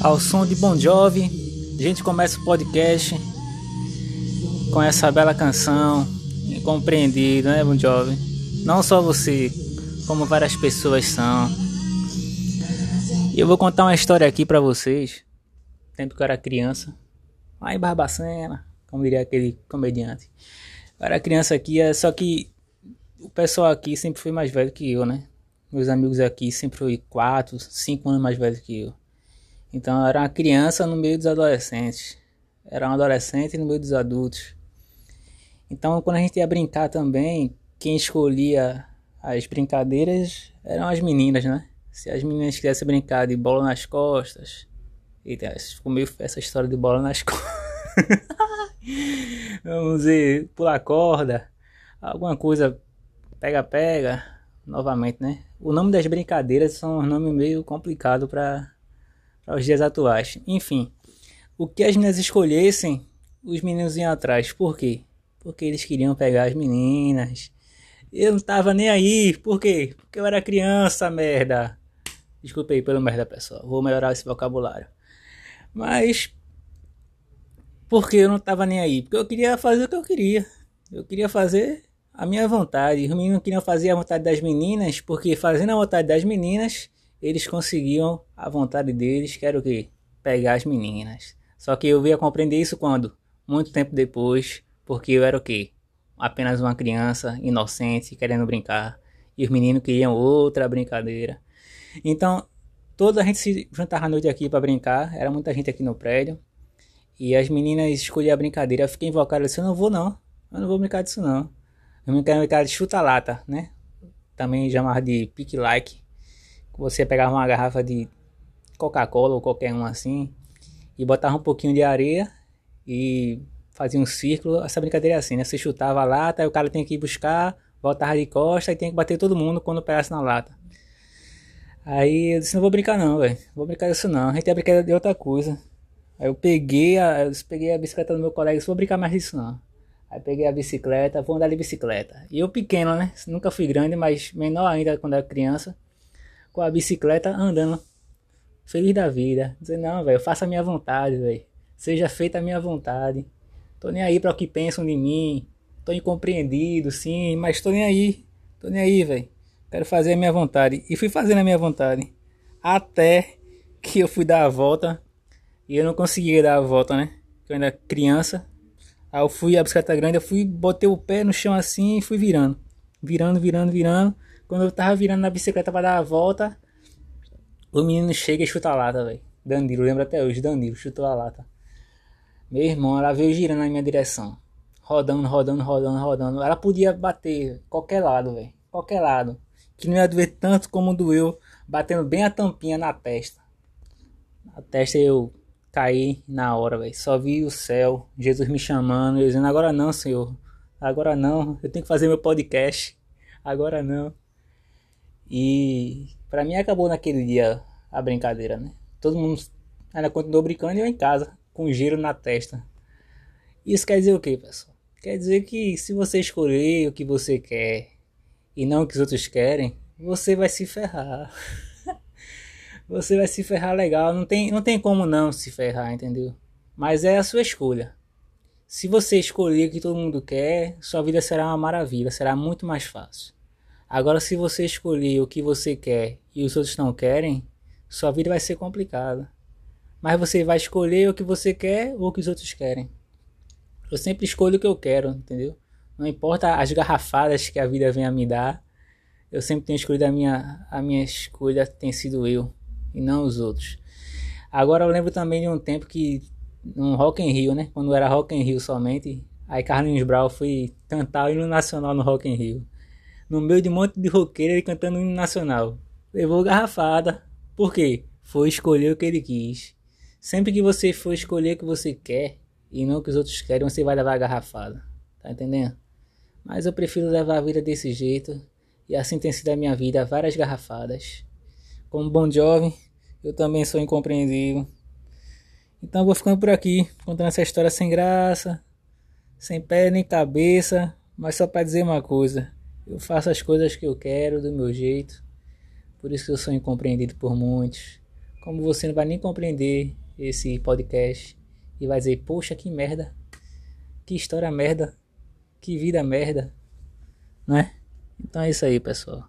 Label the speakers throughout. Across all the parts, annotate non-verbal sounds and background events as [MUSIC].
Speaker 1: Ao som de Bon Jovi, a gente começa o podcast com essa bela canção, incompreendido, né, Bon Jovi? Não só você, como várias pessoas são. E eu vou contar uma história aqui para vocês. Tempo que eu era criança, lá em Barbacena, como diria aquele comediante. Eu era criança aqui, é só que o pessoal aqui sempre foi mais velho que eu, né? Meus amigos aqui sempre foi 4, 5 anos mais velho que eu. Então eu era uma criança no meio dos adolescentes. Era um adolescente no meio dos adultos. Então quando a gente ia brincar também, quem escolhia as brincadeiras eram as meninas, né? Se as meninas quisessem brincar de bola nas costas. Eita, ficou meio essa história de bola nas [LAUGHS] costas. Vamos dizer, pular corda, alguma coisa pega-pega, novamente, né? O nome das brincadeiras são um nome meio complicado para aos dias atuais. Enfim, o que as meninas escolhessem, os meninos iam atrás. Por quê? Porque eles queriam pegar as meninas. Eu não tava nem aí. Por quê? Porque eu era criança, merda. Desculpe aí pelo merda, pessoal. Vou melhorar esse vocabulário. Mas. Porque eu não tava nem aí? Porque eu queria fazer o que eu queria. Eu queria fazer a minha vontade. Os meninos queriam fazer a vontade das meninas. Porque fazendo a vontade das meninas eles conseguiam a vontade deles, que era o quê? Pegar as meninas. Só que eu via compreender isso quando? Muito tempo depois, porque eu era o quê? Apenas uma criança inocente, querendo brincar. E os meninos queriam outra brincadeira. Então, toda a gente se juntava à noite aqui para brincar. Era muita gente aqui no prédio. E as meninas escolhiam a brincadeira. Eu fiquei invocado. Eu disse, eu não vou não. Eu não vou brincar disso não. Eu não quero brincar de chuta-lata, né? Também chamava de pique-like você pegava uma garrafa de Coca-Cola ou qualquer um assim e botava um pouquinho de areia e fazia um círculo. Essa brincadeira é assim, né? Você chutava a lata, aí o cara tem que ir buscar, voltava de costa e tem que bater todo mundo quando pegasse na lata. Aí eu disse, não vou brincar não, velho. Vou brincar disso não. A gente ia brincar de outra coisa. Aí eu peguei a, eu peguei a bicicleta do meu colega e disse, vou brincar mais disso não. Aí peguei a bicicleta, vou andar de bicicleta. E eu pequeno, né? Nunca fui grande, mas menor ainda quando era criança com a bicicleta andando feliz da vida. Dizer, não, velho, faça a minha vontade, velho. Seja feita a minha vontade. Tô nem aí para o que pensam de mim. Tô incompreendido, sim, mas tô nem aí. Tô nem aí, velho. Quero fazer a minha vontade. E fui fazendo a minha vontade. Até que eu fui dar a volta. E eu não conseguia dar a volta, né? Eu ainda criança. Aí eu fui, a bicicleta grande, eu fui, botei o pé no chão assim e fui virando. Virando, virando, virando. Quando eu tava virando na bicicleta pra dar a volta, o menino chega e chuta a lata, velho. Danilo, lembra até hoje, Danilo chutou a lata. Meu irmão, ela veio girando na minha direção. Rodando, rodando, rodando, rodando. Ela podia bater qualquer lado, velho. Qualquer lado. Que não ia doer tanto como doeu, batendo bem a tampinha na testa. Na testa eu caí na hora, velho. Só vi o céu, Jesus me chamando, eu dizendo: agora não, Senhor. Agora não, eu tenho que fazer meu podcast. Agora não. E para mim acabou naquele dia a brincadeira, né? Todo mundo ainda continuou brincando e eu em casa, com giro na testa. Isso quer dizer o que, pessoal? Quer dizer que se você escolher o que você quer e não o que os outros querem, você vai se ferrar. [LAUGHS] você vai se ferrar legal. Não tem, não tem como não se ferrar, entendeu? Mas é a sua escolha. Se você escolher o que todo mundo quer, sua vida será uma maravilha, será muito mais fácil. Agora, se você escolher o que você quer e os outros não querem, sua vida vai ser complicada. Mas você vai escolher o que você quer ou o que os outros querem. Eu sempre escolho o que eu quero, entendeu? Não importa as garrafadas que a vida venha me dar, eu sempre tenho escolhido a minha, a minha escolha tem sido eu e não os outros. Agora eu lembro também de um tempo que no Rock in Rio, né? Quando era Rock in Rio somente, aí Carlinhos Brau foi cantar o hino nacional no Rock in Rio no meio de um monte de roqueiro ele cantando um hino nacional. Levou garrafada. Por quê? Foi escolher o que ele quis. Sempre que você for escolher o que você quer e não o que os outros querem, você vai levar garrafada. Tá entendendo? Mas eu prefiro levar a vida desse jeito. E assim tem sido a minha vida, várias garrafadas. Como bom jovem, eu também sou incompreendido. Então vou ficando por aqui, contando essa história sem graça, sem pé nem cabeça, mas só para dizer uma coisa: eu faço as coisas que eu quero, do meu jeito. Por isso que eu sou incompreendido por muitos.
Speaker 2: Como você não vai nem compreender esse podcast e vai dizer: Poxa, que merda! Que história merda! Que vida merda! Né? Então é isso aí, pessoal.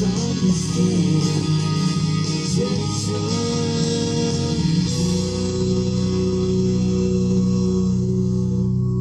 Speaker 2: misunderstand. Take your